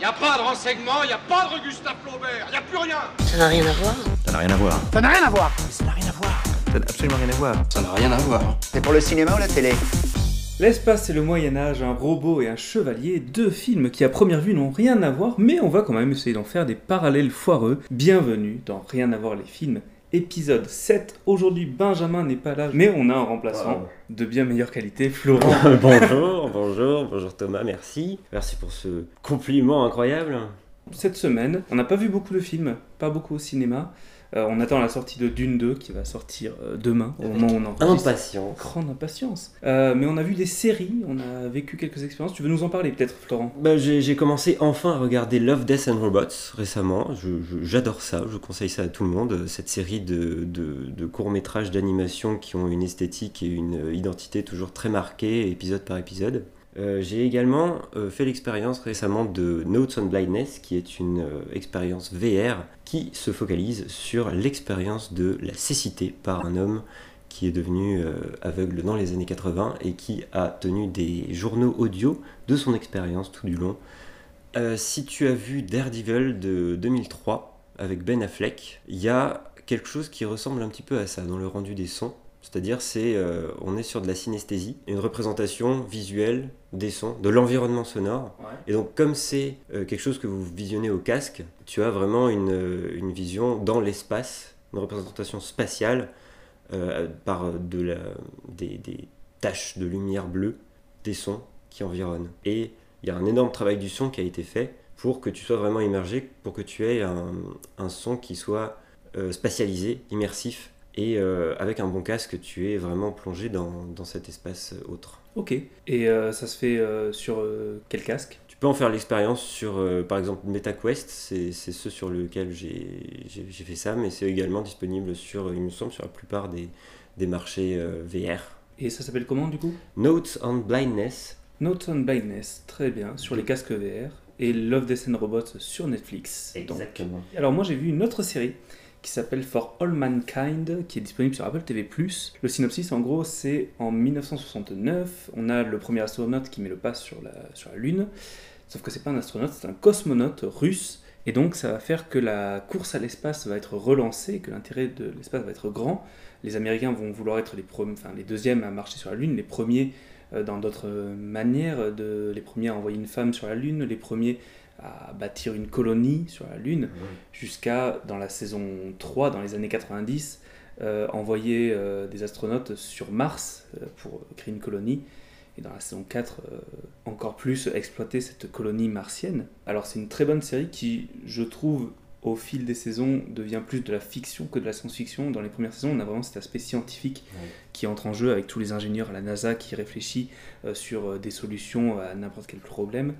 Y a pas de renseignements, y a pas de Gustave Flaubert, y a plus rien Ça n'a rien à voir. Ça n'a rien à voir. Ça n'a rien à voir. Ça n'a rien à voir. Ça n'a absolument rien à voir. Ça n'a rien à voir. C'est pour le cinéma ou la télé? L'espace et le Moyen Âge, un robot et un chevalier, deux films qui à première vue n'ont rien à voir, mais on va quand même essayer d'en faire des parallèles foireux. Bienvenue dans Rien à voir les films, épisode 7. Aujourd'hui Benjamin n'est pas là, mais on a un remplaçant de bien meilleure qualité, Florent. bonjour, bonjour, bonjour Thomas, merci. Merci pour ce compliment incroyable. Cette semaine, on n'a pas vu beaucoup de films, pas beaucoup au cinéma. Euh, on attend la sortie de Dune 2 qui va sortir euh, demain, au moment où on enregistre. Impatient. Grande impatience. Euh, mais on a vu des séries, on a vécu quelques expériences. Tu veux nous en parler peut-être, Florent? Bah, j'ai commencé enfin à regarder Love, Death and Robots récemment. J'adore ça, je conseille ça à tout le monde. Cette série de, de- de courts-métrages d'animation qui ont une esthétique et une identité toujours très marquée, épisode par épisode. Euh, j'ai également euh, fait l'expérience récemment de Notes on Blindness, qui est une euh, expérience VR qui se focalise sur l'expérience de la cécité par un homme qui est devenu aveugle dans les années 80 et qui a tenu des journaux audio de son expérience tout du long. Si tu as vu Daredevil de 2003 avec Ben Affleck, il y a quelque chose qui ressemble un petit peu à ça dans le rendu des sons. C'est-à-dire, c'est, on est sur de la synesthésie, une représentation visuelle des sons, de l'environnement sonore. Et donc, comme c'est euh, quelque chose que vous visionnez au casque, tu as vraiment une, euh, une vision dans l'espace, une représentation spatiale euh, par de la, des, des taches de lumière bleue, des sons qui environnent. Et il y a un énorme travail du son qui a été fait pour que tu sois vraiment immergé, pour que tu aies un, un son qui soit euh, spatialisé, immersif, et euh, avec un bon casque, tu es vraiment plongé dans, dans cet espace euh, autre. Ok. Et euh, ça se fait euh, sur quel casque? Tu peux en faire l'expérience sur, par exemple, MetaQuest, c'est ceux sur lesquels j'ai fait ça, mais c'est également disponible sur, il me semble, sur la plupart des, des marchés VR. Et ça s'appelle comment du coup? Notes on Blindness, Notes on Blindness, très bien, sur les casques VR. Et Love, Death and Robots sur Netflix. Donc, exactement. Alors moi j'ai vu une autre série qui s'appelle For All Mankind, qui est disponible sur Apple TV+. Le synopsis en gros c'est en 1969, on a le premier astronaute qui met le pas sur la, Lune, sauf que c'est pas un astronaute, c'est un cosmonaute russe, et donc ça va faire que la course à l'espace va être relancée, que l'intérêt de l'espace va être grand. Les Américains vont vouloir être les, enfin, les deuxièmes à marcher sur la Lune, les premiers euh, dans d'autres manières, de, les premiers à envoyer une femme sur la Lune, les premiers à bâtir une colonie sur la Lune jusqu'à, dans la saison 3, dans les années 90, euh, envoyer euh, des astronautes sur Mars euh, pour créer une colonie. Et dans la saison 4, euh, encore plus exploiter cette colonie martienne. Alors c'est une très bonne série qui, je trouve, au fil des saisons, devient plus de la fiction que de la science-fiction. Dans les premières saisons, on a vraiment cet aspect scientifique Ouais. qui entre en jeu avec tous les ingénieurs à la NASA qui réfléchit euh, sur euh, des solutions à n'importe quel problème.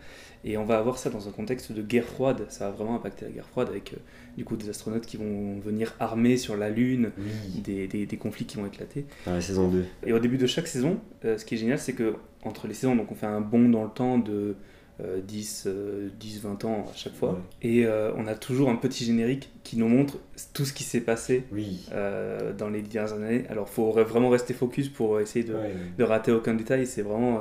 Et on va avoir ça dans un contexte de guerre froide. Ça va vraiment impacter la guerre froide avec euh, du coup des astronautes qui vont venir armés sur la Lune, Oui. des, des- des conflits qui vont éclater. Dans la saison 2. Et au début de chaque saison, euh, ce qui est génial, c'est que entre les saisons, donc on fait un bond dans le temps de 10, euh, 10, 20 ans à chaque fois. Ouais. Et euh, on a toujours un petit générique qui nous montre tout ce qui s'est passé Oui. euh, dans les dernières années. Alors il faut vraiment rester focus pour essayer de, de rater aucun détail. C'est vraiment euh,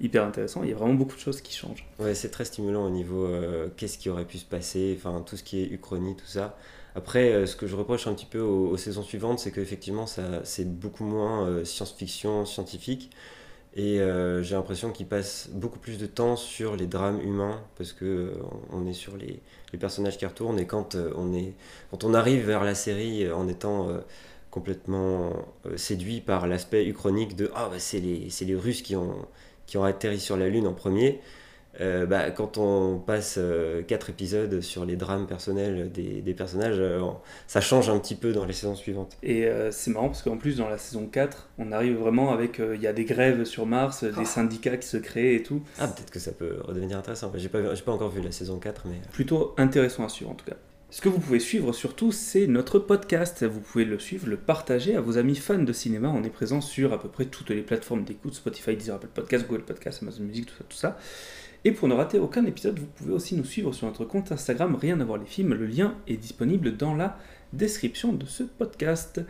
hyper intéressant. Il y a vraiment beaucoup de choses qui changent. Ouais, c'est très stimulant au niveau euh, qu'est-ce qui aurait pu se passer, enfin tout ce qui est uchronie, tout ça. Après, ce que je reproche un petit peu aux, aux saisons suivantes, c'est qu'effectivement, c'est beaucoup moins science-fiction, scientifique. Et euh, j'ai l'impression qu'ils passent beaucoup plus de temps sur les drames humains, parce que euh, on est sur les, les personnages qui retournent. Et quand, euh, on, est, quand on arrive vers la série en étant complètement séduit par l'aspect uchronique de Ah, bah, c'est les, les Russes qui ont, qui ont atterri sur la Lune en premier. Euh, bah, quand on passe euh, quatre épisodes sur les drames personnels des, des personnages, euh, ça change un petit peu dans les saisons suivantes. Et c'est marrant parce qu'en plus, dans la saison 4, on arrive vraiment avec. Il y a des grèves sur Mars, des syndicats qui se créent et tout. Ah, peut-être que ça peut redevenir intéressant. J'ai pas, pas encore vu la saison 4, mais. plutôt intéressant à suivre en tout cas. Ce que vous pouvez suivre surtout, c'est notre podcast. Vous pouvez le suivre, le partager à vos amis fans de cinéma. On est présent sur à peu près toutes les plateformes d'écoute Spotify, Deezer, Apple Podcast, Google Podcast, Amazon Music, tout ça, tout ça. Et pour ne rater aucun épisode, vous pouvez aussi nous suivre sur notre compte Instagram Rien à voir les films. Le lien est disponible dans la description de ce podcast.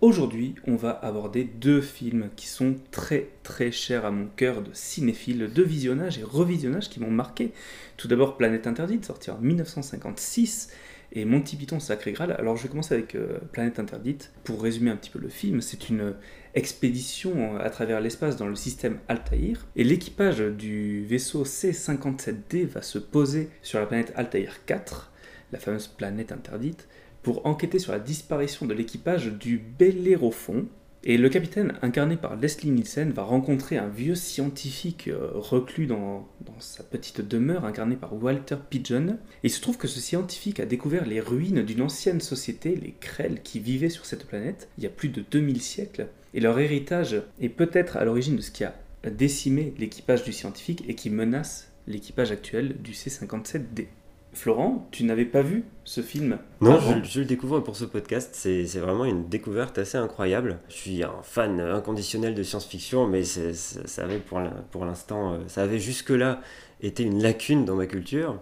Aujourd'hui, on va aborder deux films qui sont très très chers à mon cœur de cinéphile, de visionnage et revisionnage qui m'ont marqué. Tout d'abord Planète Interdite, sorti en 1956, et Monty Python Sacré Graal. Alors je vais commencer avec euh, Planète Interdite. Pour résumer un petit peu le film, c'est une expédition à travers l'espace dans le système Altaïr, et l'équipage du vaisseau C-57D va se poser sur la planète Altaïr 4, la fameuse planète interdite, pour enquêter sur la disparition de l'équipage du Bellérophon. Et le capitaine, incarné par Leslie Nielsen, va rencontrer un vieux scientifique euh, reclus dans, dans sa petite demeure, incarné par Walter Pigeon. Et il se trouve que ce scientifique a découvert les ruines d'une ancienne société, les Krell, qui vivaient sur cette planète il y a plus de 2000 siècles. Et leur héritage est peut-être à l'origine de ce qui a décimé l'équipage du scientifique et qui menace l'équipage actuel du C-57D. Florent, tu n'avais pas vu ce film? Non, je, je le découvre pour ce podcast. C'est vraiment une découverte assez incroyable. Je suis un fan inconditionnel de science-fiction, mais ça avait pour l'in- pour l'instant, euh, ça avait jusque-là été une lacune dans ma culture.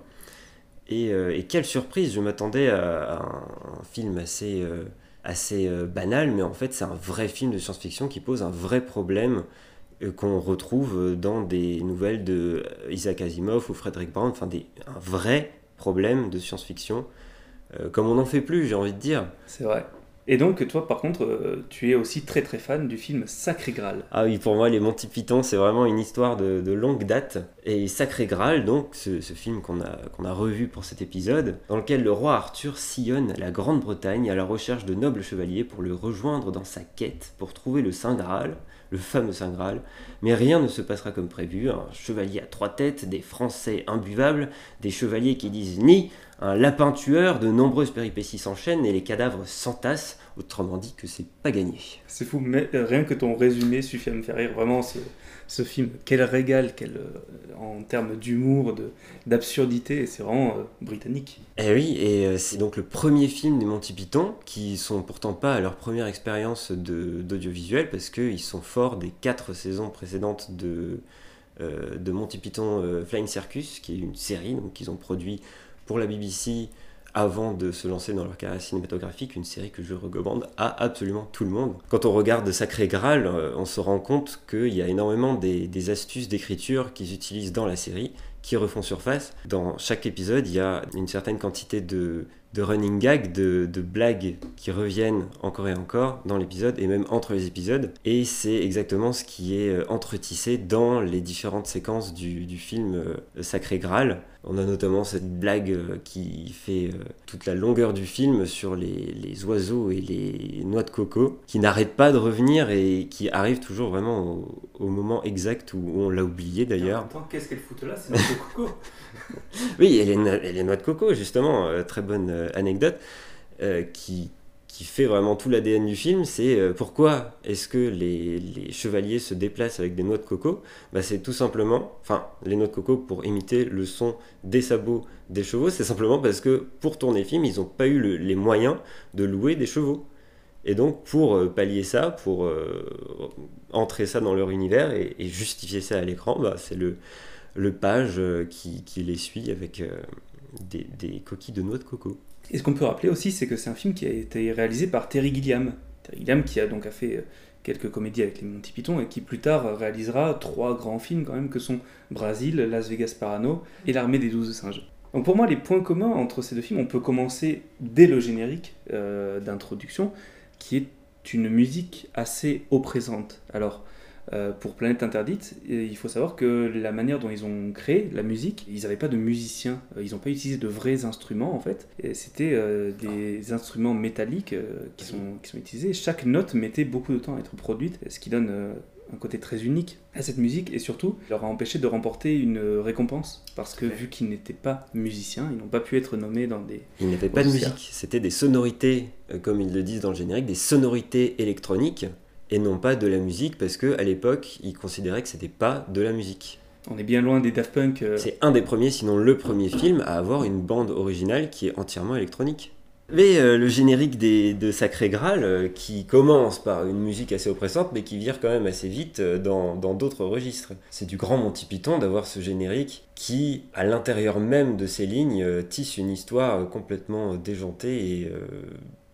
Et, euh, et quelle surprise Je m'attendais à, à un, film assez, euh, assez euh, banal, mais en fait, c'est un vrai film de science-fiction qui pose un vrai problème qu'on retrouve dans des nouvelles de Isaac Asimov ou Frédéric Brown. Enfin, des, un vrai problème de science-fiction euh, comme on n'en fait plus, j'ai envie de dire. C'est vrai. Et donc, toi, par contre, euh, tu es aussi très très fan du film Sacré Graal. Ah oui, pour moi, les Monty Python, c'est vraiment une histoire de, de longue date. Et Sacré Graal, donc, ce, ce film qu'on a, qu'on a revu pour cet épisode, dans lequel le roi Arthur sillonne la Grande-Bretagne à la recherche de nobles chevaliers pour le rejoindre dans sa quête pour trouver le Saint Graal, le fameux Saint Graal. Mais rien ne se passera comme prévu. Un chevalier à trois têtes, des Français imbuvables, des chevaliers qui disent ni, un lapin tueur, de nombreuses péripéties s'enchaînent et les cadavres s'entassent. Autrement dit que c'est pas gagné. C'est fou, mais euh, rien que ton résumé suffit à me faire rire. Vraiment, ce, ce film, quel régal, quel, euh, en termes d'humour, d'absurdité, c'est vraiment euh, britannique. Eh oui, et euh, c'est donc le premier film des Monty Python, qui sont pourtant pas à leur première expérience d'audiovisuel, parce qu'ils sont forts des quatre saisons précédentes de, de Monty Python Flying Circus, qui est une série qu'ils ont produit pour la BBC avant de se lancer dans leur carrière cinématographique, une série que je recommande à absolument tout le monde. Quand on regarde Sacré Graal, euh, on se rend compte qu'il y a énormément des, des astuces d'écriture qu'ils utilisent dans la série, qui refont surface. Dans chaque épisode, il y a une certaine quantité de, de running gags, de, de blagues qui reviennent encore et encore dans l'épisode et même entre les épisodes. Et c'est exactement ce qui est euh, entretissé dans les différentes séquences du, du film euh, Sacré Graal. On a notamment cette blague euh, qui fait toute la longueur du film sur les, les oiseaux et les noix de coco, qui n'arrêtent pas de revenir et qui arrivent toujours vraiment au, au moment exact où on l'a oublié d'ailleurs. Qu'est-ce qu'elle fout là C'est notre coco? Oui, et les, noix de coco, justement, euh, très bonne euh, anecdote, euh, qui, qui fait vraiment tout l'ADN du film, c'est pourquoi est-ce que les, chevaliers se déplacent avec des noix de coco? Bah, C'est tout simplement, enfin, les noix de coco pour imiter le son des sabots des chevaux, c'est simplement parce que pour tourner le film, ils n'ont pas eu le- les moyens de louer des chevaux. Et donc, pour pallier ça, pour entrer ça dans leur univers et, et justifier ça à l'écran, bah, c'est le, le page euh, qui, qui les suit avec euh, des, coquilles de noix de coco. Et ce qu'on peut rappeler aussi, c'est que c'est un film qui a été réalisé par Terry Gilliam. Terry Gilliam qui a donc fait euh, quelques comédies avec les Monty Python et qui plus tard réalisera trois grands films quand même que sont Brasil, Las Vegas Parano et L'Armée des Douze Singes. Donc pour moi, les points communs entre ces deux films, on peut commencer dès le générique d'introduction, qui est une musique assez oppressante. Alors, euh, pour Planète Interdite, il faut savoir que la manière dont ils ont créé la musique, ils n'avaient pas de musiciens, euh, ils n'ont pas utilisé de vrais instruments en fait, c'était euh, des instruments métalliques euh, qui, sont, qui sont utilisés. Chaque note mettait beaucoup de temps à être produite, ce qui donne un côté très unique à cette musique. Et surtout leur a empêché de remporter une récompense. Parce que vu qu'ils n'étaient pas musiciens, ils n'ont pas pu être nommés dans des... Il n'y avait pas de musique, c'était des sonorités, comme ils le disent dans le générique, des sonorités électroniques et non pas de la musique parce que à l'époque ils considéraient que c'était pas de la musique. On est bien loin des Daft Punk. euh, C'est un des premiers, sinon le premier film à avoir une bande originale qui est entièrement électronique. Mais euh, le générique des, de Sacré Graal, euh, qui commence par une musique assez oppressante, mais qui vire quand même assez vite euh, dans d'autres registres. C'est du grand Monty Python d'avoir ce générique qui, à l'intérieur même de ces lignes, tisse une histoire complètement déjantée et,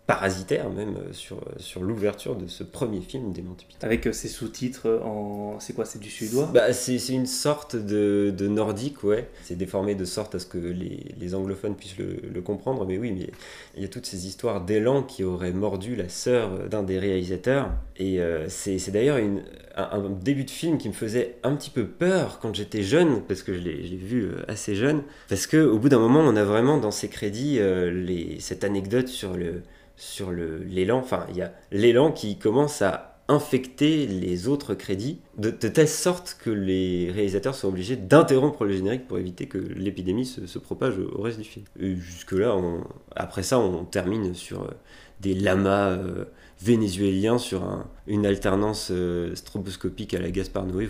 parasitaire même euh, sur, sur l'ouverture de ce premier film des Monty Python. Avec euh, ses sous-titres en. C'est quoi C'est du suédois? Bah, c'est c'est une sorte de, de nordique, ouais. C'est déformé de sorte à ce que les, les anglophones puissent le, le comprendre, mais oui, mais il y a toutes ces histoires d'élan qui auraient mordu la sœur d'un des réalisateurs. Et euh, c'est c'est d'ailleurs une- un, un début de film qui me faisait un petit peu peur quand j'étais jeune, parce que je l'ai je l'ai vu euh, assez jeune, parce que au bout d'un moment, on a vraiment dans ces crédits euh, les, cette anecdote sur le sur l'élan. Enfin, il y a l'élan qui commence à infecter les autres crédits de, telle sorte que les réalisateurs sont obligés d'interrompre le générique pour éviter que l'épidémie se, propage au, reste du film. Jusque-là, après ça, on termine sur euh, des lamas euh, vénézuéliens sur un- une alternance euh, stroboscopique à la Gaspard Noé.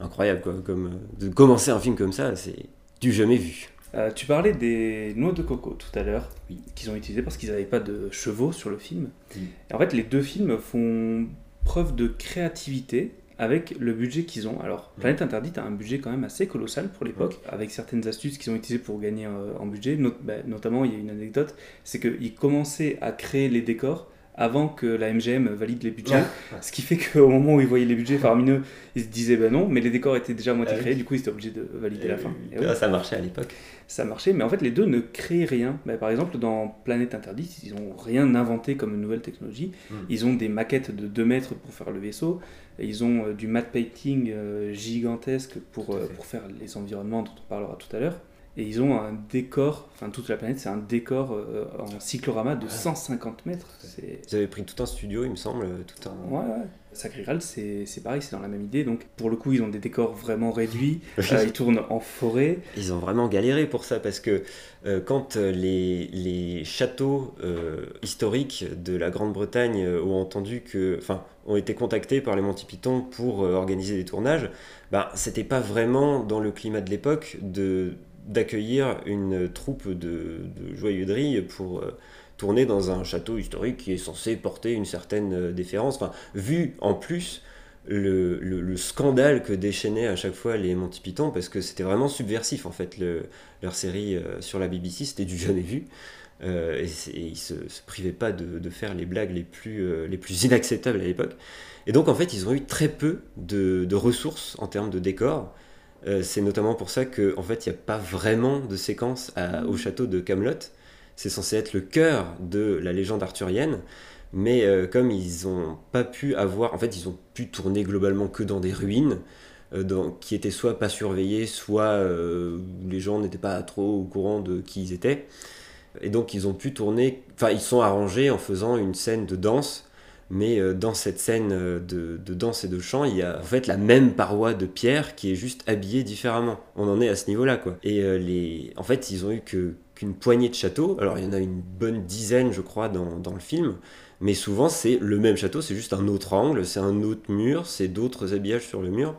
Incroyable. Comme, de commencer un film comme ça, c'est du jamais vu. Euh, tu parlais des noix de coco tout à l'heure, Oui. qu'ils ont utilisé parce qu'ils n'avaient pas de chevaux sur le film. Oui. En fait, les deux films font preuve de créativité avec le budget qu'ils ont. Alors, Planète Interdite a un budget quand même assez colossal pour l'époque, avec certaines astuces qu'ils ont utilisées pour gagner euh, en budget. Not- bah, notamment, il y a une anecdote, c'est qu'ils commençaient à créer les décors avant que la MGM valide les budgets. Ce qui fait qu'au moment où ils voyaient les budgets faramineux, ils se disaient ben non, mais les décors étaient déjà à moitié Ah oui. créés, du coup ils étaient obligés de valider la fin. Et Ah, ça marchait à l'époque. ça marchait, mais en fait les deux ne créent rien. Bah, par exemple, dans Planète Interdite, ils n'ont rien inventé comme nouvelle technologie. Mm. Ils ont des maquettes de 2 mètres pour faire le vaisseau, ils ont euh, du matte painting euh, gigantesque pour, euh, pour faire les environnements dont on parlera tout à l'heure. Et ils ont un décor, enfin toute la planète, c'est un décor euh, en cyclorama de 150 mètres. Ils avaient pris tout un studio, il me semble, tout un... Ouais, ouais. Sacré c'est c'est pareil, c'est dans la même idée. Donc, pour le coup, ils ont des décors vraiment réduits. Euh, ils tournent en forêt. Ils ont vraiment galéré pour ça parce que euh, quand euh, les, les châteaux euh, historiques de la Grande-Bretagne euh, ont entendu que, enfin, ont été contactés par les Monty Python pour euh, organiser des tournages, bah, c'était pas vraiment dans le climat de l'époque de d'accueillir une troupe de, de joyeuderie pour euh, tourner dans un château historique qui est censé porter une certaine euh, déférence. Enfin, vu en plus le, le- le scandale que déchaînaient à chaque fois les Monty Python, parce que c'était vraiment subversif en fait, le- leur série euh, sur la BBC, c'était du jamais vu. Et, ils se, se privaient pas de, de faire les blagues les plus, les plus inacceptables à l'époque. Et donc en fait, ils ont eu très peu de, de ressources en termes de décors. Euh, c'est notamment pour ça qu'en en fait, il n'y a pas vraiment de séquence à- au château de Camelot. C'est censé être le cœur de la légende arthurienne. Mais euh, comme ils n'ont pas pu avoir, en fait, ils ont pu tourner globalement que dans des ruines, euh, dans- qui étaient soit pas surveillées, soit les gens n'étaient pas trop au courant de qui ils étaient. Et donc ils ont pu tourner, enfin ils sont arrangés en faisant une scène de danse, mais euh, dans cette scène euh, de, danse et de chant, il y a en fait la même paroi de pierre qui est juste habillée différemment. On en est à ce niveau-là, quoi. Et euh, les, en fait, ils ont eu qu'une poignée de châteaux. Alors il y en a une bonne dizaine, je crois, dans, dans le film. Mais souvent, c'est le même château, c'est juste un autre angle, c'est un autre mur, c'est d'autres habillages sur le mur.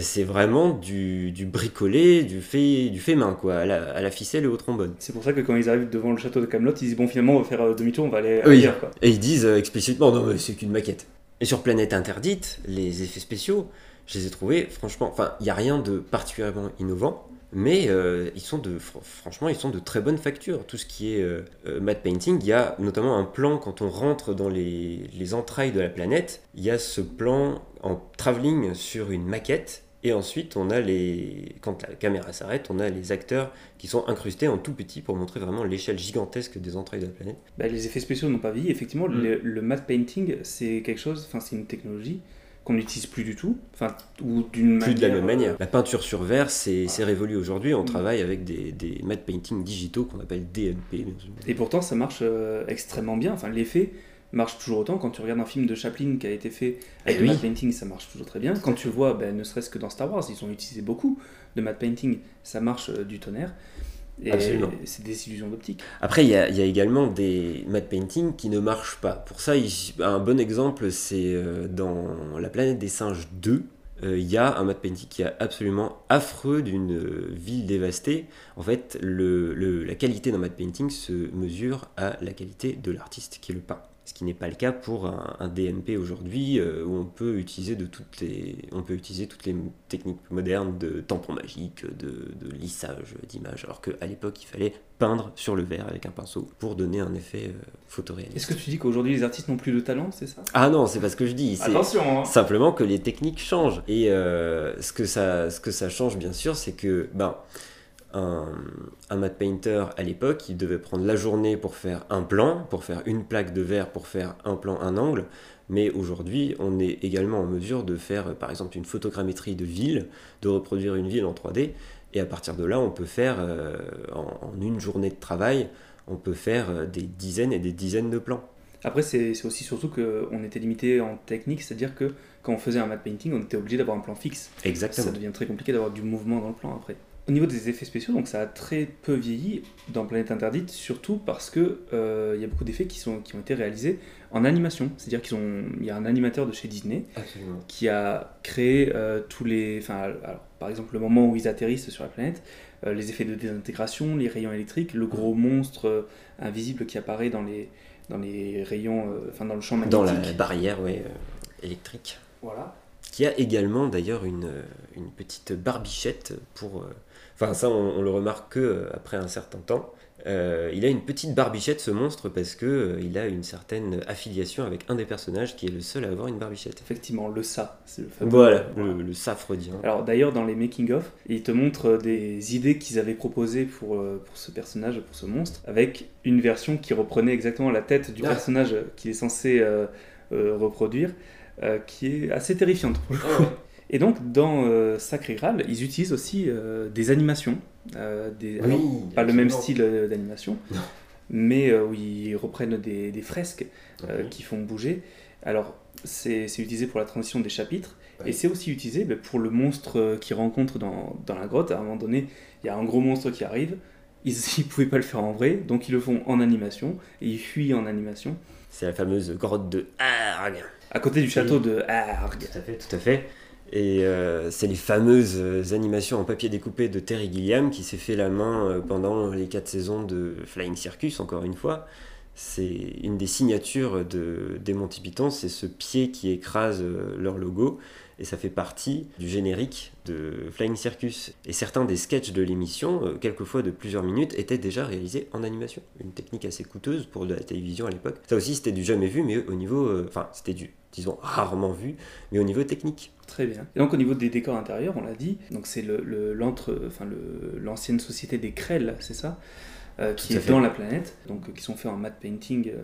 C'est vraiment du, du bricolé, du fait, du fait main, quoi, à la, à la ficelle et au trombone. C'est pour ça que quand ils arrivent devant le château de Camelot, ils disent bon finalement on va faire euh, demi-tour, on va aller Oui. ailleurs. Quoi. Et ils disent euh, explicitement, non mais c'est qu'une maquette. Et sur Planète Interdite, les effets spéciaux, je les ai trouvés, franchement, enfin, il n'y a rien de particulièrement innovant, mais euh, ils sont de, fr- franchement, ils sont de très bonne facture. Tout ce qui est euh, euh, matte painting, il y a notamment un plan quand on rentre dans les, les entrailles de la planète, il y a ce plan en travelling sur une maquette. Et ensuite, on a les. Quand la caméra s'arrête, on a les acteurs qui sont incrustés en tout petit pour montrer vraiment l'échelle gigantesque des entrailles de la planète. Bah, les effets spéciaux n'ont pas vieilli. Effectivement, Mm. le, le matte painting, c'est quelque chose, enfin c'est une technologie qu'on n'utilise plus du tout, enfin ou d'une plus de la même euh, manière. La peinture sur verre, c'est c'est révolu aujourd'hui. On Mm. travaille avec des, des matte painting digitaux qu'on appelle DMP. Et pourtant, ça marche euh, extrêmement bien. Enfin, l'effet marche toujours autant. Quand tu regardes un film de Chaplin qui a été fait avec Eh le oui. matte painting, ça marche toujours très bien. Quand tu vois, ben, ne serait-ce que dans Star Wars, ils ont utilisé beaucoup de matte painting, ça marche euh, du tonnerre. C'est des illusions d'optique. Après, il y a, il y a également des matte painting qui ne marchent pas. Pour ça, il- un bon exemple, c'est euh, dans La planète des singes 2. euh, Il y a un matte painting qui est absolument affreux d'une euh, ville dévastée. En fait, le, le- la qualité d'un matte painting se mesure à la qualité de l'artiste qui le peint. Ce qui n'est pas le cas pour un, un DMP aujourd'hui euh, où on peut utiliser de toutes les on peut utiliser toutes les techniques modernes de tampon magique, de, de lissage d'images, alors qu'à l'époque il fallait peindre sur le verre avec un pinceau pour donner un effet euh, photoréaliste. Est-ce que tu dis qu'aujourd'hui les artistes n'ont plus de talent, c'est ça? Ah non, c'est pas ce que je dis. Attention hein. Simplement que les techniques changent. Et euh, ce, que ça, ce que ça change, bien sûr, c'est que ben, un, un matte painter, à l'époque, il devait prendre la journée pour faire un plan, pour faire une plaque de verre, pour faire un plan, un angle. Mais aujourd'hui, on est également en mesure de faire, par exemple, une photogrammétrie de ville, de reproduire une ville en 3D. Et à partir de là, on peut faire, euh, en, en une journée de travail, on peut faire euh, des dizaines et des dizaines de plans. Après, c'est aussi surtout qu'on était limité en technique, c'est-à-dire que quand on faisait un matte painting, on était obligé d'avoir un plan fixe. Exactement. Ça devient très compliqué d'avoir du mouvement dans le plan après. Au niveau des effets spéciaux, donc ça a très peu vieilli dans Planète Interdite, surtout parce que euh, il y a beaucoup d'effets qui, sont, qui ont été réalisés en animation. C'est-à-dire qu'il y a un animateur de chez Disney Absolument. qui a créé euh, tous les. Enfin, par exemple, le moment où ils atterrissent sur la planète, euh, les effets de désintégration, les rayons électriques, le gros monstre euh, invisible qui apparaît dans les, dans les rayons, euh, enfin dans le champ magnétique. Dans la barrière euh, électrique. Voilà. qui a également d'ailleurs une, euh, une petite barbichette pour... Enfin ça on, on le remarque que euh, après un certain temps. Euh, il a une petite barbichette ce monstre parce que euh, il a une certaine affiliation avec un des personnages qui est le seul à avoir une barbichette. Effectivement, le ça, c'est le fameux. Voilà, le, le safredien. Alors d'ailleurs, dans les making-of, ils te montrent des idées qu'ils avaient proposées pour, euh, pour ce personnage, pour ce monstre, avec une version qui reprenait exactement la tête du Ah. personnage qu'il est censé reproduire, qui est assez terrifiante pour le coup. Et donc, dans euh, Sacré Graal, ils utilisent aussi euh, des animations. euh, des, alors, pas le même style euh, d'animation, mais où ils reprennent des, des fresques qui font bouger. Alors, c'est utilisé pour la transition des chapitres, et c'est aussi utilisé bah, pour le monstre qu'ils rencontrent dans, dans la grotte. À un moment donné, il y a un gros monstre qui arrive. Ils ne pouvaient pas le faire en vrai, donc ils le font en animation, et ils fuient en animation, C'est la fameuse grotte de Arg. à côté du château de Arg. Tout à fait, tout à fait. Et euh, c'est les fameuses euh, animations en papier découpé de Terry Gilliam qui s'est fait la main euh, pendant les quatre saisons de Flying Circus, encore une fois. C'est une des signatures de, des Monty Python, c'est ce pied qui écrase leur logo. Et ça fait partie du générique de Flying Circus. Et certains des sketchs de l'émission, euh, quelquefois de plusieurs minutes, étaient déjà réalisés en animation. Une technique assez coûteuse pour la télévision à l'époque. Ça aussi, c'était du jamais vu, mais au niveau. euh, Enfin, c'était du, disons, rarement vu, mais au niveau technique. Très bien. Et donc au niveau des décors intérieurs, on l'a dit, donc c'est le- l'ancienne société des Krell, c'est ça, euh, qui est dans la planète, donc euh, qui sont faits en matte painting, euh,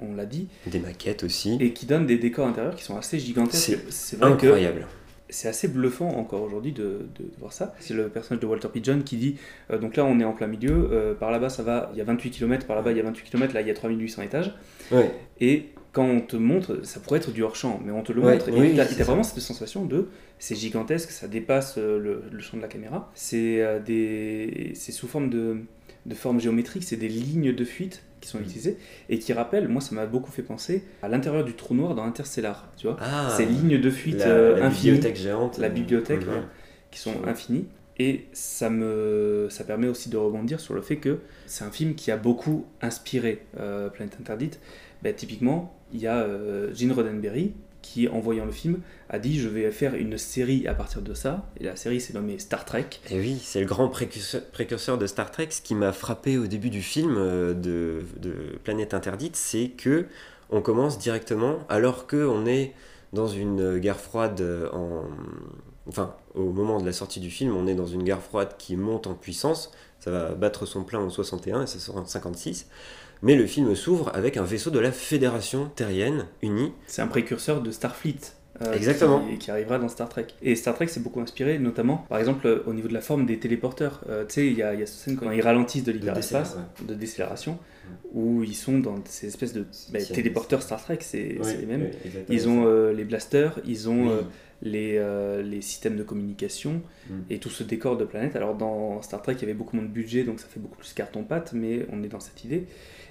on, on l'a dit, Des maquettes aussi. et qui donnent des décors intérieurs qui sont assez gigantesques. C'est Incroyable. c'est assez bluffant encore aujourd'hui de, de voir ça. C'est le personnage de Walter Pigeon qui dit euh, donc là on est en plein milieu, euh, par là-bas ça va, il y a 28 km, par là-bas il y a 28 km, là il y a 3800 étages. Ouais. Et quand on te montre, ça pourrait être du hors-champ, mais on te le Ouais, montre. oui, et t'as ça. vraiment cette sensation de c'est gigantesque, ça dépasse le, le champ de la caméra. C'est euh, des, sous forme de, de forme géométrique, c'est des lignes de fuite qui sont Mm. utilisées et qui rappellent, moi ça m'a beaucoup fait penser à l'intérieur du trou noir dans Interstellar, tu vois. Ah, Ces lignes de fuite la, euh, la infinies bibliothèque géante. La bibliothèque, Mhm. ouais. qui sont Ouais. infinies. Et ça, me, ça permet aussi de rebondir sur le fait que c'est un film qui a beaucoup inspiré euh, Planète Interdite. Ben, typiquement, il y a euh, Gene Roddenberry qui, en voyant le film, a dit je vais faire une série à partir de ça. Et la série s'est nommée Star Trek. Et oui, c'est le grand précurseur, de Star Trek. Ce qui m'a frappé au début du film euh, de, Planète Interdite, c'est que on commence directement, alors que on est dans une guerre froide euh, en... Enfin, au moment de la sortie du film, on est dans une guerre froide qui monte en puissance. Ça va battre son plein en 61 et ça sera en 56. Mais le film s'ouvre avec un vaisseau de la Fédération terrienne unie. C'est un précurseur de Starfleet. euh, Exactement. Qui, qui arrivera dans Star Trek. Et Star Trek s'est beaucoup inspiré, notamment, par exemple, euh, au niveau de la forme des téléporteurs. Euh, tu sais, il y a, il y a cette scène quand ils ralentissent de l'hyperespace, de, décélération, où ils sont dans ces espèces de bah, téléporteurs Star Trek, c'est les mêmes. Ils ont euh, les blasters, ils ont Oui. euh, les, euh, les systèmes de communication Mm. et tout ce décor de planète. Alors dans Star Trek, il y avait beaucoup moins de budget, donc ça fait beaucoup plus carton-pâte, mais on est dans cette idée.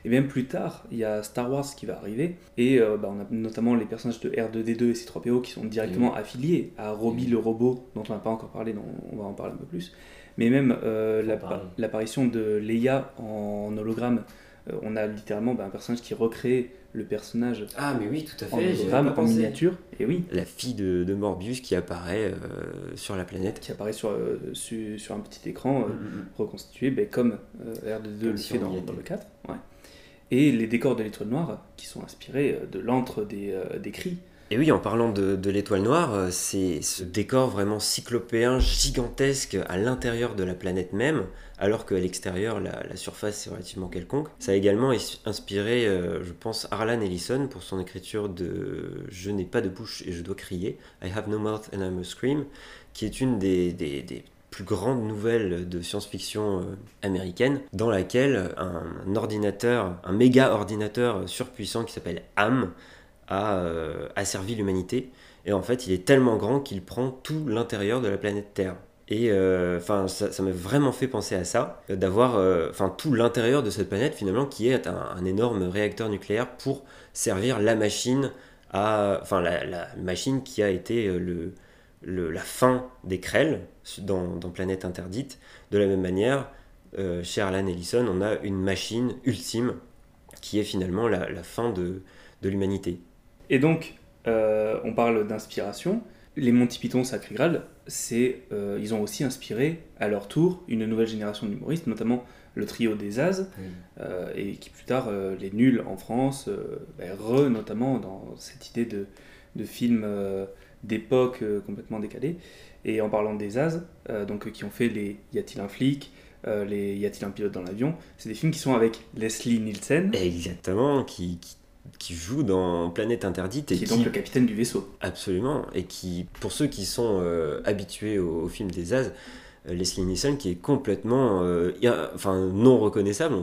Et même plus tard, il y a Star Wars qui va arriver, et bah, on a notamment les personnages de R2D2 et C3PO qui sont directement affiliés à Robbie le robot, dont on n'a pas encore parlé, donc on va en parler un peu plus. Mais même l'apparition de Leia en hologramme euh, on a littéralement bah, un personnage qui recrée le personnage Ah, mais oui, tout à en fait. en pensé. miniature. Et oui, La fille de, de Morbius qui apparaît euh, sur la planète. qui apparaît sur, euh, su- sur, un petit écran euh, Mm, reconstitué ben, comme euh, R2D2 Comme le si fait dans, le 4. ouais. Et les décors de l'étoile noire qui sont inspirés de l'antre des, euh, des cris. Et oui, en parlant de, l'étoile noire, euh, c'est ce décor vraiment cyclopéen, gigantesque à l'intérieur de la planète même, alors qu'à l'extérieur, la, surface est relativement quelconque. Ça a également inspiré, euh, je pense, Harlan Ellison pour son écriture de Je n'ai pas de bouche et je dois crier, I have no mouth and I must scream, qui est une des, plus grandes nouvelles de science-fiction euh, américaine, dans laquelle un ordinateur, un méga ordinateur surpuissant qui s'appelle AM, a euh, asservi l'humanité. Et en fait, il est tellement grand qu'il prend tout l'intérieur de la planète Terre. Et euh, enfin, ça m'a vraiment fait penser à ça, d'avoir euh, enfin tout l'intérieur de cette planète finalement qui est un, énorme réacteur nucléaire pour servir la machine à, enfin la, machine qui a été euh, le, la fin des Krell dans, Planète Interdite. De la même manière, chez Harlan Ellison, on a une machine ultime qui est finalement la, la fin de, de l'humanité. Et donc, euh, on parle d'inspiration. Les Monty Python Sacré Graal, c'est, euh, ils ont aussi inspiré à leur tour une nouvelle génération d'humoristes, notamment le trio des As, euh, et qui plus tard, les nuls en France, ben, re notamment dans cette idée de, de film d'époque complètement décalé. Et en parlant des As, donc, qui ont fait les Y a-t-il un flic les Y a-t-il un pilote dans l'avion C'est des films qui sont avec Leslie Nielsen, Exactement, qui, qui, qui joue dans Planète Interdite et qui qui, est donc le capitaine du vaisseau. absolument, et qui, pour ceux qui sont euh, habitués au, au film des As, euh, Leslie Nielsen qui est complètement, euh, enfin non reconnaissable.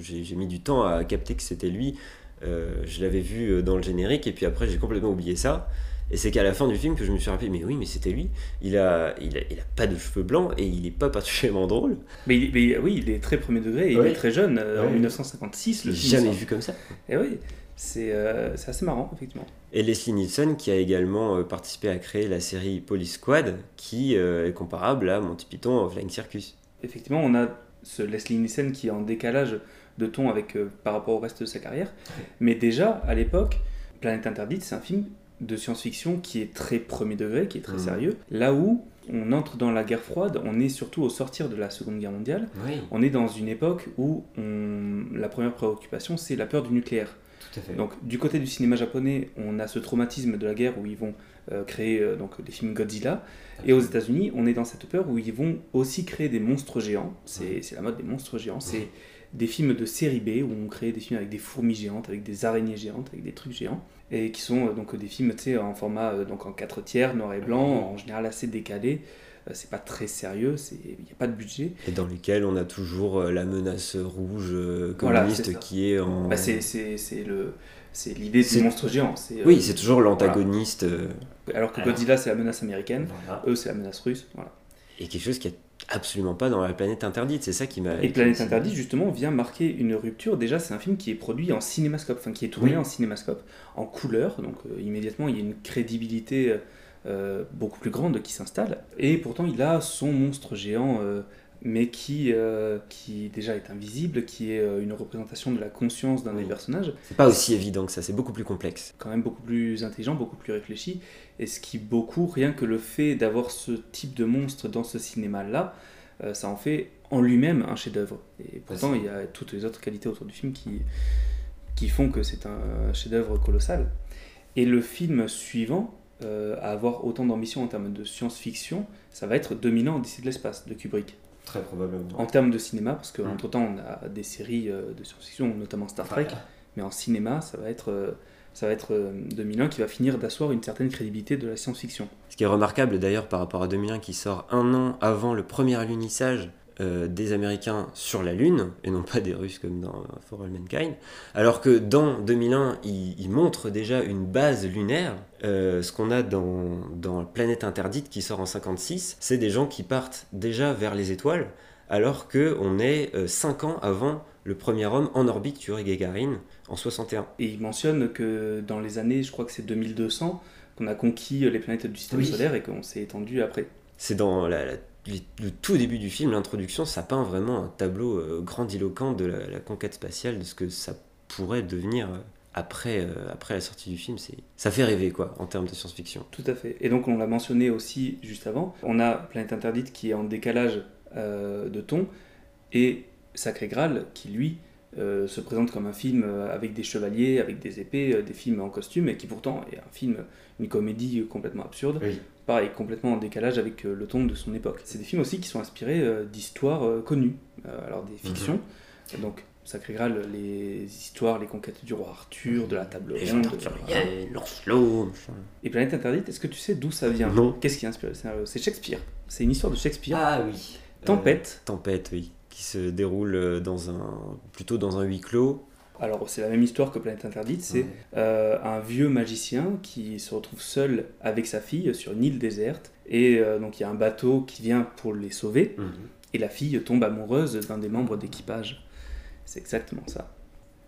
J'ai mis du temps à capter que c'était lui. Je l'avais vu dans le générique et puis après j'ai complètement oublié ça. Et c'est qu'à la fin du film que je me suis rappelé, mais oui, mais c'était lui. Il a, il a, il a pas de cheveux blancs et il est pas particulièrement drôle. Mais, il- mais oui, il est très premier degré, et Ouais. il est très jeune, euh, en Ouais. 1956 le film. jamais vu comme ça. Et oui, c'est euh, assez marrant, effectivement. Et Leslie Nielsen qui a également euh, participé à créer la série Police Squad qui euh, est comparable à Monty Python Flying Circus. Effectivement, on a ce Leslie Nielsen qui est en décalage de ton avec, euh, par rapport au reste de sa carrière. Mais déjà, à l'époque, Planète Interdite, c'est un film de science-fiction qui est très premier degré, qui est très Mhm. sérieux. Là où on entre dans la guerre froide, on est surtout au sortir de la Seconde Guerre mondiale. Oui, On est dans une époque où on- la première préoccupation, c'est la peur du nucléaire. tout à fait. Donc du côté du cinéma japonais, on a ce traumatisme de la guerre où ils vont euh, créer euh, donc des films Godzilla. Et aux États-Unis, on est dans cette peur où ils vont aussi créer des monstres géants. C'est c'est la mode des monstres géants. C'est des films de série B où on crée des films avec des fourmis géantes, avec des araignées géantes, avec des trucs géants. Et qui sont euh, donc des films tu sais, en format euh, donc en 4 tiers, noir et blanc, en général assez décalé. Euh, c'est pas très sérieux, il n'y a pas de budget. Et dans lesquels on a toujours la menace rouge Voilà, communiste ça. qui est en... Bah, c'est le- c'est l'idée du monstre géant. c'est, euh, Oui, c'est toujours l'antagoniste. euh, Alors que Alors- Godzilla, c'est la menace américaine. voilà. Eux, c'est la menace russe. Voilà. Et quelque chose qui est absolument pas dans la planète interdite. C'est ça qui m'a... Et Planète Interdite, justement, vient marquer une rupture. Déjà, c'est un film qui est produit en cinémascope, enfin qui est tourné Oui. en cinémascope, en couleur. Donc, euh, immédiatement, il y a une crédibilité euh, beaucoup plus grande qui s'installe. Et pourtant, il a son monstre géant, euh, mais qui, euh, qui déjà est invisible, qui est euh, une représentation de la conscience d'un des personnages. C'est pas aussi évident que ça, c'est beaucoup plus complexe. quand même beaucoup plus intelligent, beaucoup plus réfléchi, et ce qui beaucoup, rien que le fait d'avoir ce type de monstre dans ce cinéma-là, euh, ça en fait en lui-même un chef-d'œuvre. Et pourtant, il y a toutes les autres qualités autour du film qui, qui font que c'est un chef-d'œuvre colossal. Et le film suivant, euh, à avoir autant d'ambition en termes de science-fiction, ça va être 2000 ans Odyssée de l'espace de Kubrick. Très probablement. En termes de cinéma, parce Mm. qu'entre-temps, on a des séries euh, de science-fiction, notamment Star Trek, mais en cinéma, ça va être, euh, ça va être euh, 2001 qui va finir d'asseoir une certaine crédibilité de la science-fiction. Ce qui est remarquable d'ailleurs par rapport à 2001 qui sort un an avant le premier alunissage euh, des Américains sur la Lune, et non pas des Russes comme dans euh, For All Mankind, alors que dans 2001, ils il montrent déjà une base lunaire. Euh, ce qu'on a dans, dans Planète Interdite qui sort en 56, c'est des gens qui partent déjà vers les étoiles, alors qu'on est 5 ans avant le premier homme en orbite, Yuri Gagarin, en 61. Et il mentionne que dans les années, je crois que c'est 2200, qu'on a conquis les planètes du système Oui. solaire et qu'on s'est étendu après. C'est dans la, la le tout début du film, l'introduction, ça peint vraiment un tableau euh, grandiloquent de la, conquête spatiale, de ce que ça pourrait devenir euh, après, euh, après la sortie du film. Ça fait rêver, quoi, en termes de science-fiction. Tout à fait. Et donc on l'a mentionné aussi juste avant, on a Planète Interdite qui est en décalage de ton, et Sacré Graal qui lui euh, se présente comme un film euh, avec des chevaliers, avec des épées, euh, des films en costume, et qui pourtant est un film, une comédie complètement absurde. Oui. Pareil, complètement en décalage avec le ton de son époque. C'est des films aussi qui sont inspirés d'histoires connues, alors des fictions. Donc Sacré Graal, les histoires, les conquêtes du roi Arthur, de la table ronde. Riel, Lancelot. Et Planète Interdite, est-ce que tu sais d'où ça vient? Non. Qu'est-ce qui a inspiré le scénario? C'est Shakespeare. C'est une histoire de Shakespeare. Ah oui. Tempête. Euh, Tempête, oui. Qui se déroule euh, dans un, plutôt dans un huis clos. Alors c'est la même histoire que Planète Interdite. C'est Ouais. euh, un vieux magicien qui se retrouve seul avec sa fille sur une île déserte. Et euh, donc il y a un bateau qui vient pour les sauver. Et la fille tombe amoureuse d'un des membres d'équipage. C'est exactement ça.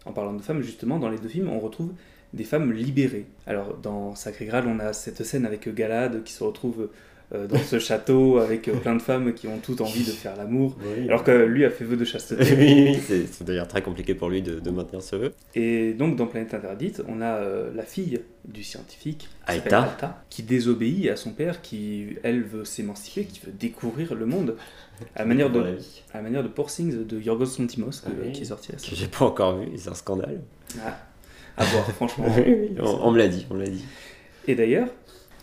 En parlant de femmes, justement, dans les deux films, on retrouve des femmes libérées. Alors, dans Sacré Graal, on a cette scène avec Galade qui se retrouve dans ce château avec euh, plein de femmes qui ont toutes envie de faire l'amour, alors que lui a fait vœu de chasteté. oui, oui, c'est d'ailleurs très compliqué pour lui de, de maintenir ce vœu. Et donc, dans Planète Interdite, on a euh, la fille du scientifique, Aïta. Alta, qui désobéit à son père, qui, elle, veut s'émanciper, qui veut découvrir le monde, à la manière de, à manière de Poor Things de Yorgos Lanthimos, Ah oui. qui est sorti à Que j'ai pas encore vu, c'est un scandale. Ah, à voir, franchement. On me l'a dit, on me l'a dit. Et d'ailleurs,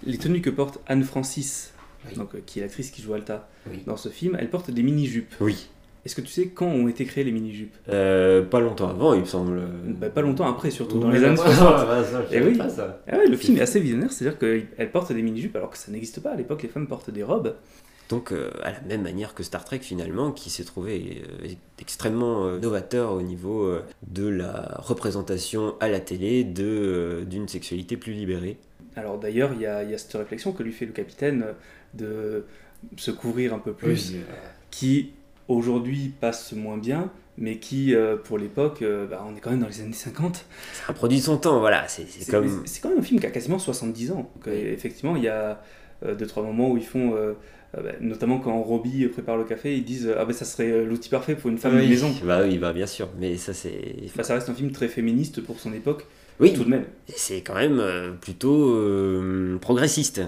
les tenues que porte Anne Francis, Oui. donc, euh, qui est l'actrice qui joue Alta Oui. dans ce film, elle porte des mini-jupes. Oui. Est-ce que tu sais quand ont été créées les mini-jupes? Euh, pas longtemps avant, il me semble. Bah, Pas longtemps après, surtout, dans les années d'accord. 60. Ah, ça, je Eh savais oui. pas ça. Ah ouais, le film est assez visionnaire, c'est-à-dire qu'elle porte des mini-jupes alors que ça n'existe pas. À l'époque, les femmes portent des robes. Donc, euh, à la même manière que Star Trek, finalement, qui s'est trouvé euh, extrêmement novateur au niveau de la représentation à la télé d'une sexualité plus libérée. Alors d'ailleurs, il y a, il y a cette réflexion que lui fait le capitaine euh, de se couvrir un peu plus, qui aujourd'hui passe moins bien, mais qui, euh, pour l'époque, euh, bah, on est quand même dans les années 50. C'est un produit de son temps, voilà. C'est, comme. quand même un film qui a quasiment 70 ans. Donc, euh, effectivement, il y a euh, deux, trois moments où ils font, euh, euh, bah, notamment quand Robbie prépare le café, ils disent Ah ben ça serait euh, l'outil parfait pour une femme de Oui, maison. Bah oui, bah bien sûr. Mais ça, c'est. Ça reste un film très féministe pour son époque, Oui, tout de même. et c'est quand même euh, plutôt euh, progressiste.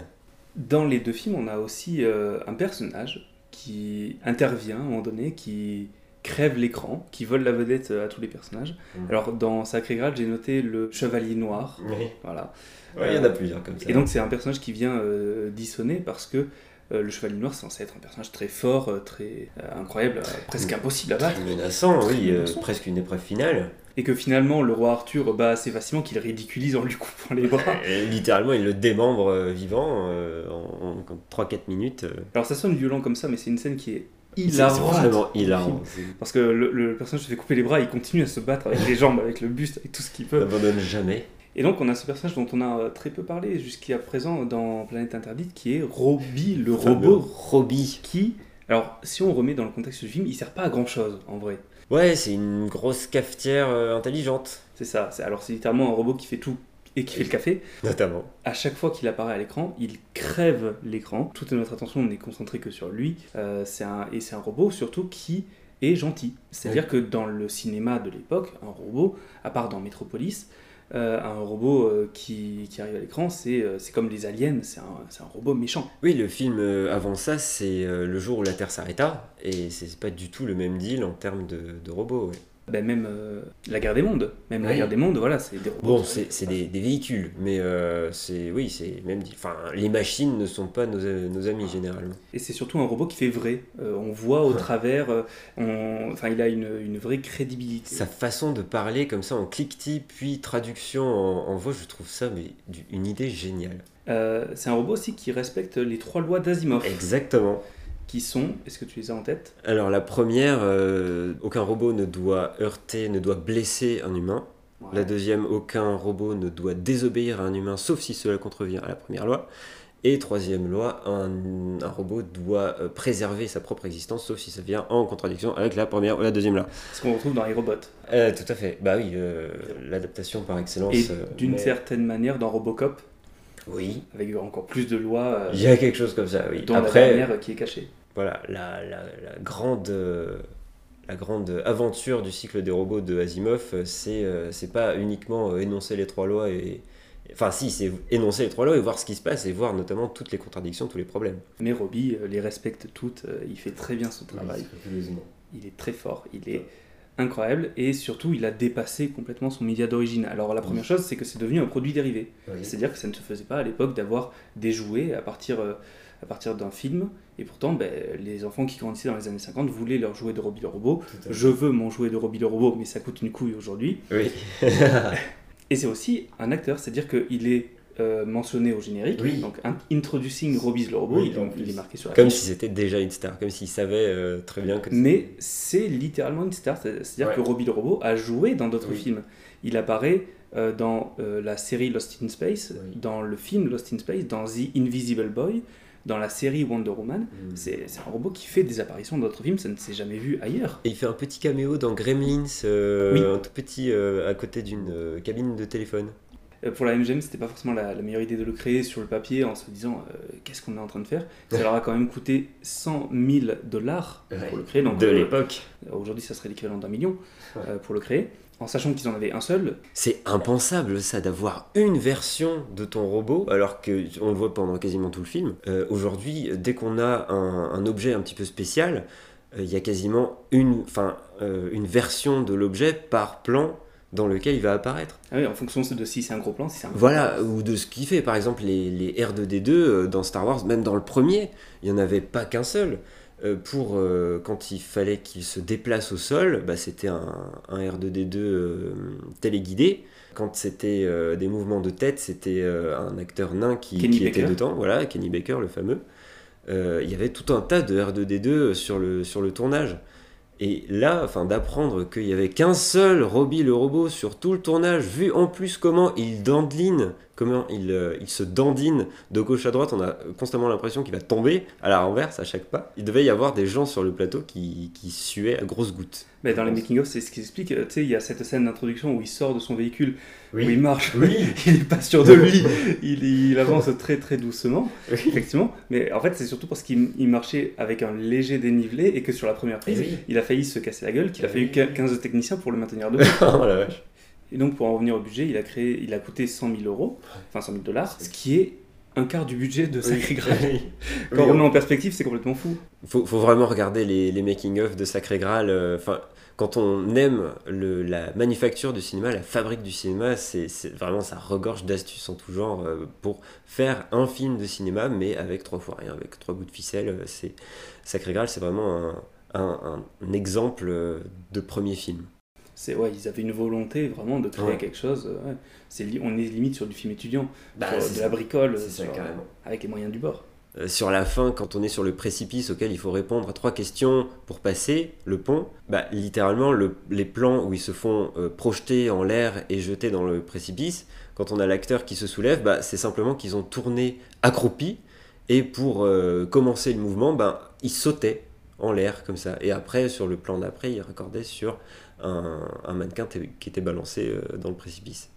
Dans les deux films, on a aussi euh, un personnage qui intervient à un moment donné, qui crève l'écran, qui vole la vedette à tous les personnages. Mhm. Alors dans Sacré Graal, j'ai noté le Chevalier Noir. Oui. Voilà. il y en a plusieurs comme ça. Et donc c'est un personnage qui vient dissonner parce que euh, le Chevalier Noir c'est censé être un personnage très fort, euh, très euh, incroyable, presque impossible à battre. Très menaçant, Très oui, menaçant. presque une épreuve finale. Et que finalement le roi Arthur bat assez facilement qu'il ridiculise en lui coupant les bras. Et littéralement, il le démembre euh, vivant euh, en, en 3-4 minutes. euh. Alors ça sonne violent comme ça, mais c'est une scène qui est C'est hilarante. c'est vraiment hilarant. Parce que le, le personnage se fait couper les bras, il continue à se battre avec les jambes, avec le buste, avec tout ce qu'il Il peut. n'abandonne jamais. Et donc on a ce personnage dont on a très peu parlé jusqu'à présent dans Planète Interdite, qui est Robbie, le robot, Robbie. qui... Alors si on remet dans le contexte du film, il sert pas à grand chose en vrai. Ouais, c'est une grosse cafetière euh, intelligente, C'est ça. Alors c'est littéralement un robot qui fait tout et qui fait le café. notamment. À chaque fois qu'il apparaît à l'écran, il crève l'écran. Toute notre attention n'est concentrée que sur lui. Euh, c'est un... Et c'est un robot surtout qui est gentil. C'est-à-dire que dans le cinéma de l'époque, un robot, à part dans Metropolis, euh, un robot euh, qui, arrive à l'écran, c'est euh, comme les aliens, c'est un, robot méchant. Oui, le film avant ça, c'est le jour où la Terre s'arrêta, et c'est pas du tout le même deal en termes de, de robots. Ben, même euh, la guerre des mondes, même la guerre des mondes, voilà, c'est des robots. Bon, c'est c'est des, des véhicules, mais euh, c'est oui, c'est même. Enfin, les machines ne sont pas nos, nos amis généralement. Et c'est surtout un robot qui fait vrai. Euh, on voit au travers, euh, on... enfin, il a une, une vraie crédibilité. Sa façon de parler comme ça en cliquetis puis traduction en, en voix, je trouve ça mais une idée géniale. C'est un robot aussi qui respecte les trois lois d'Asimov, Exactement. Qui sont, est-ce que tu les as en tête? Alors la première, euh, aucun robot ne doit heurter, ne doit blesser un humain. La deuxième, aucun robot ne doit désobéir à un humain, sauf si cela contrevient à la première loi. Et troisième loi, un, un robot doit euh, préserver sa propre existence, sauf si ça vient en contradiction avec la première ou la deuxième loi. Ce qu'on retrouve dans iRobot. Euh, tout à fait. Bah oui, euh, l'adaptation par excellence. Et d'une mais- certaine manière, dans Robocop, Oui. avec encore plus de lois, euh, Il y a quelque chose comme ça, oui. dont la Après, dernière qui est cachée. voilà, la, la- la grande, euh, la grande aventure du cycle des robots de Asimov, euh, c'est euh, pas uniquement euh, énoncer les trois lois et. Enfin, si, c'est énoncer les trois lois et voir ce qui se passe et voir notamment toutes les contradictions, tous les problèmes. Mais euh, les respecte toutes, il fait très bien son travail. Il est très fort, il est incroyable et surtout il a dépassé complètement son média d'origine. Alors la première chose c'est que c'est devenu un produit dérivé. C'est-à-dire que ça ne se faisait pas à l'époque d'avoir des jouets à partir, euh, à partir d'un film et pourtant ben, les enfants qui grandissaient dans les années 50 voulaient leur jouet de Robbie le robot. Je veux mon jouet de Robbie le robot mais ça coûte une couille aujourd'hui. Oui. Et c'est aussi un acteur, c'est-à-dire qu'il est euh, mentionné au générique, Oui. donc un- Introducing Robbie le robot, Oui, il, est marqué sur la Comme fiche. si c'était déjà une star, comme s'il savait euh, très bien que Mais c'est littéralement une star, c'est- c'est-à-dire Ouais. que Robbie le robot a joué dans d'autres Oui. films. Il apparaît euh, dans la série Lost in Space, dans le film Lost in Space, dans The Invisible Boy, dans la série Wonder Woman. Mm. C'est c'est un robot qui fait des apparitions dans d'autres films, ça ne s'est jamais vu ailleurs. Et il fait un petit caméo dans Gremlins, euh, Oui. un tout petit euh, à côté d'une euh, cabine de téléphone. Euh, Pour la MGM, c'était pas forcément la, la meilleure idée de le créer sur le papier en se disant euh, qu'est-ce qu'on est en train de faire. Ça leur a quand même coûté 100 000 dollars pour le créer. Donc, de euh, l'époque. Aujourd'hui, ça serait l'équivalent d'un million Ouais. euh, pour le créer. En sachant qu'ils en avaient un seul, C'est impensable ça d'avoir une version de ton robot alors que on le voit pendant quasiment tout le film. Euh, Aujourd'hui, dès qu'on a un, un objet un petit peu spécial, il y a quasiment une, enfin, une version de l'objet par plan dans lequel il va apparaître. ah oui, en fonction de si c'est un gros plan, si c'est un gros Voilà, ou de ce qu'il fait. Par exemple, les, les R2D2 euh, dans Star Wars, même dans le premier, il n'y en avait pas qu'un seul. Euh, pour euh, quand il fallait qu'il se déplace au sol, bah, c'était un, un R2D2 euh, téléguidé. Quand c'était des mouvements de tête, c'était un acteur nain qui, qui était dedans, voilà, Kenny Baker, le fameux. Il y avait tout un tas de R2D2 sur le, sur le tournage. Et là, enfin, d'apprendre qu'il y avait qu'un seul Robbie le robot sur tout le tournage, vu en plus comment il dandeline, comment il, euh, il se dandine de gauche à droite, on a constamment l'impression qu'il va tomber à la renverse à chaque pas. Il devait y avoir des gens sur le plateau qui, qui suaient à grosses gouttes. Mais dans les making-of, c'est ce qui explique. euh, Tu sais, il y a cette scène d'introduction où il sort de son véhicule, où il marche, Oui. il est pas sûr de lui, il, il avance très très doucement, effectivement. Mais en fait, c'est surtout parce qu'il il marchait avec un léger dénivelé et que sur la première prise, il a failli se casser la gueule, qu'il a fallu oui. 15 techniciens pour le maintenir debout. oh la vache. Et donc, pour en revenir au budget, il a, créé, il a coûté 100 000 euros, enfin 100 000 dollars, ce qui est un quart du budget de Sacré Graal. Oui. Quand on Oui, remet en perspective, c'est complètement fou. faut, faut vraiment regarder les, les making-of de Sacré Graal. euh, Enfin, quand on aime le, la manufacture du cinéma, la fabrique du cinéma, c'est vraiment ça regorge d'astuces en tout genre euh, pour faire un film de cinéma, mais avec trois fois rien, avec trois bouts de ficelle. euh, C'est Sacré Graal, c'est vraiment un, un- un exemple de premier film. C'est ouais, ils avaient une volonté vraiment de créer Ouais. quelque chose. euh, ouais. C'est on est limite sur du film étudiant, Bah, sur c'est de ça. la bricole, C'est ça, sur- carrément. avec les moyens du bord. Euh, sur la fin, quand on est sur le précipice auquel il faut répondre à trois questions pour passer le pont, bah, littéralement, le- les plans où ils se font euh, projeter en l'air et jeter dans le précipice, quand on a l'acteur qui se soulève, bah, c'est simplement qu'ils ont tourné accroupi et pour euh, commencer le mouvement, bah, ils sautaient en l'air comme ça. Et après, sur le plan d'après, ils raccordaient sur un, un mannequin qui était balancé euh, dans le précipice.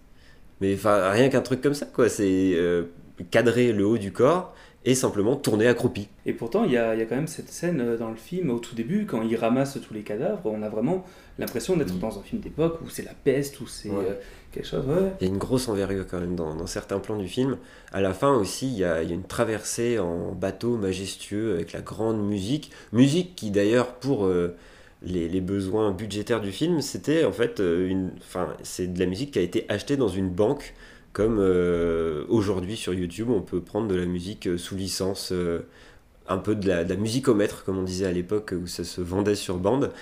Mais enfin, rien qu'un truc comme ça, quoi. C'est euh, cadrer le haut du corps et simplement tourner accroupi. Et pourtant, il y a, il y a quand même cette scène euh, dans le film, au tout début, quand ils ramassent tous les cadavres, on a vraiment l'impression d'être Mm. dans un film d'époque où c'est la peste, où c'est Ouais. euh, quelque chose. Ouais. Il y a une grosse envergure quand même dans, dans certains plans du film. À la fin aussi, il y, a, il y a une traversée en bateau majestueux avec la grande musique. Musique qui d'ailleurs, pour euh, les, besoins budgétaires du film, c'était en fait euh, une... Enfin, c'est de la musique qui a été achetée dans une banque. Comme euh, aujourd'hui sur YouTube, on peut prendre de la musique euh, sous licence, un peu de la, de la musicomètre, comme on disait à l'époque où ça se vendait sur bande.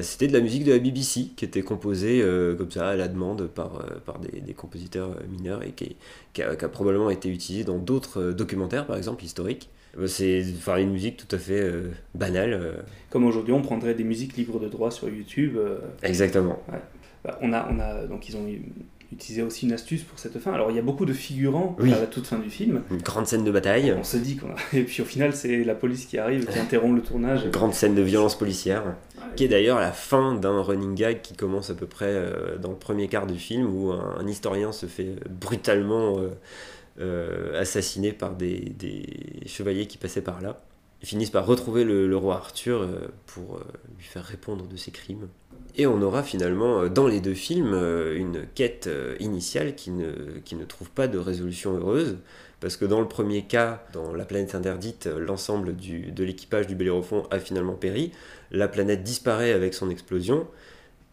C'était de la musique de la BBC qui était composée comme ça à la demande par, par des, compositeurs mineurs et qui, a, probablement été utilisée dans d'autres documentaires, par exemple historiques. Euh, C'est enfin, une musique tout à fait euh, banale. euh. Comme aujourd'hui, on prendrait des musiques libres de droit sur YouTube. euh, Exactement. bah, on a, on a, donc ils ont utilisé aussi une astuce pour cette fin. Alors il y a beaucoup de figurants Oui. à la toute fin du film. Une grande scène de bataille, On se dit qu'on a... Et puis au final, c'est la police qui arrive, qui interrompt le tournage. une grande scène de violence policière, qui est d'ailleurs la fin d'un running gag qui commence à peu près dans le premier quart du film où un, un historien se fait brutalement euh, euh, assassiner par des, chevaliers qui passaient par là. Ils finissent par retrouver le, roi Arthur euh, pour euh, lui faire répondre de ses crimes. Et on aura finalement euh, dans les deux films une quête initiale qui ne, qui ne trouve pas de résolution heureuse. Parce que dans le premier cas, dans La planète interdite, l'ensemble de l'équipage du Bellérophon a finalement péri. La planète disparaît avec son explosion.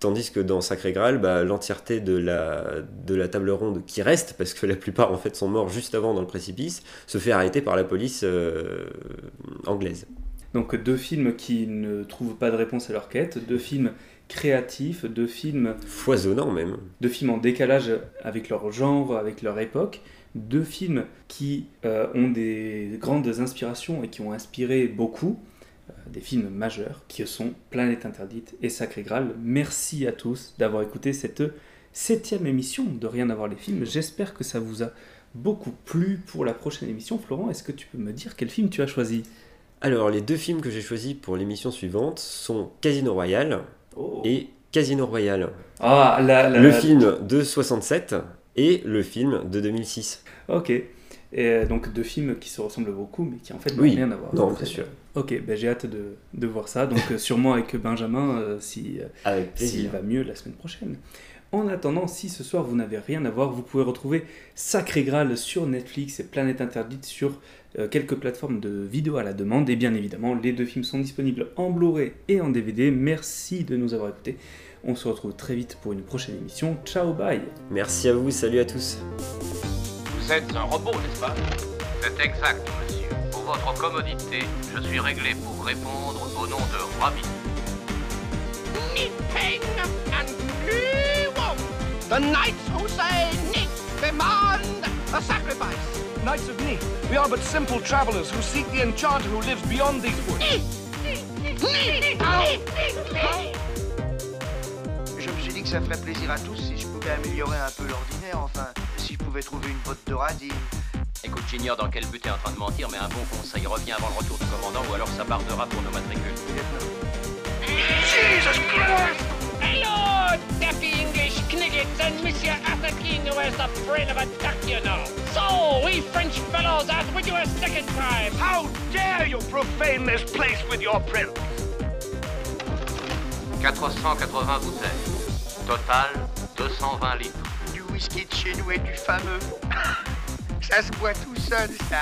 Tandis que dans Sacré Graal, bah, l'entièreté de la, de la table ronde qui reste, parce que la plupart en fait sont morts juste avant dans le précipice, se fait arrêter par la police euh, anglaise. Donc deux films qui ne trouvent pas de réponse à leur quête, deux films créatifs, deux films, Foisonnant même. deux films en décalage avec leur genre, avec leur époque, deux films qui euh, ont des grandes inspirations et qui ont inspiré beaucoup, des films majeurs qui sont Planète Interdite et Sacré Graal. Merci à tous d'avoir écouté cette septième émission de Rien à voir les films. J'espère que ça vous a beaucoup plu pour la prochaine émission. Florent, est-ce que tu peux me dire quel film tu as choisi? Alors, les deux films que j'ai choisis pour l'émission suivante sont Casino Royale Oh. et Casino Royale. Ah, la, la- Le la- film de 67 et le film de 2006. Ok. Et euh, donc deux films qui se ressemblent beaucoup, mais qui en fait n'ont Oui. rien à voir. Non, bien sûr. Ok, ben, j'ai hâte de, de voir ça. Donc euh, sûrement avec Benjamin, euh, si, euh, s'il va mieux la semaine prochaine. En attendant, si ce soir vous n'avez rien à voir, vous pouvez retrouver Sacré Graal sur Netflix et Planète Interdite sur euh, quelques plateformes de vidéos à la demande. Et bien évidemment, les deux films sont disponibles en Blu-ray et en DVD. Merci de nous avoir écoutés. On se retrouve très vite pour une prochaine émission. Ciao, bye Merci à vous, salut à tous. Vous êtes un robot, n'est-ce pas? C'est exact, monsieur. Pour votre commodité, je suis réglé pour répondre au nom de Ravi. The knights who say Nick demand a sacrifice. Knights of Nick, we are but simple travelers who seek the enchanter who lives beyond these woods. Je me suis dit que ça ferait plaisir à tous si je pouvais améliorer un peu l'ordinaire, enfin, si je pouvais trouver une botte de radis. Écoute, j'ignore dans quel but t'es en train de mentir, mais un bon conseil, reviens avant le retour du commandant ou alors ça bardera pour nos matricules. Hello, daffy English kniggets and Monsieur Arthur King who has the brain of a duck, you know. So, we French fellows out with you a second time. How dare you profane this place with your presence? 480 bouteilles. Total, 220 litres. Whisky de chez nous et du fameux. ça se boit tout seul, ça.